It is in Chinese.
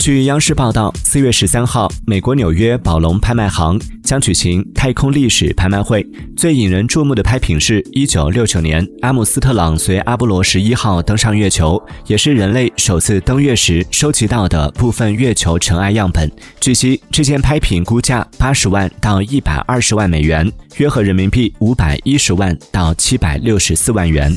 据央视报道四月十三号美国纽约宝龙拍卖行将举行太空历史拍卖会最引人注目的拍品是一九六九年阿姆斯特朗随阿波罗十一号登上月球也是人类首次登月时收集到的部分月球尘埃样本。据悉这件拍品估价八十万到一百二十万美元约合人民币五百一十万到七百六十四万元。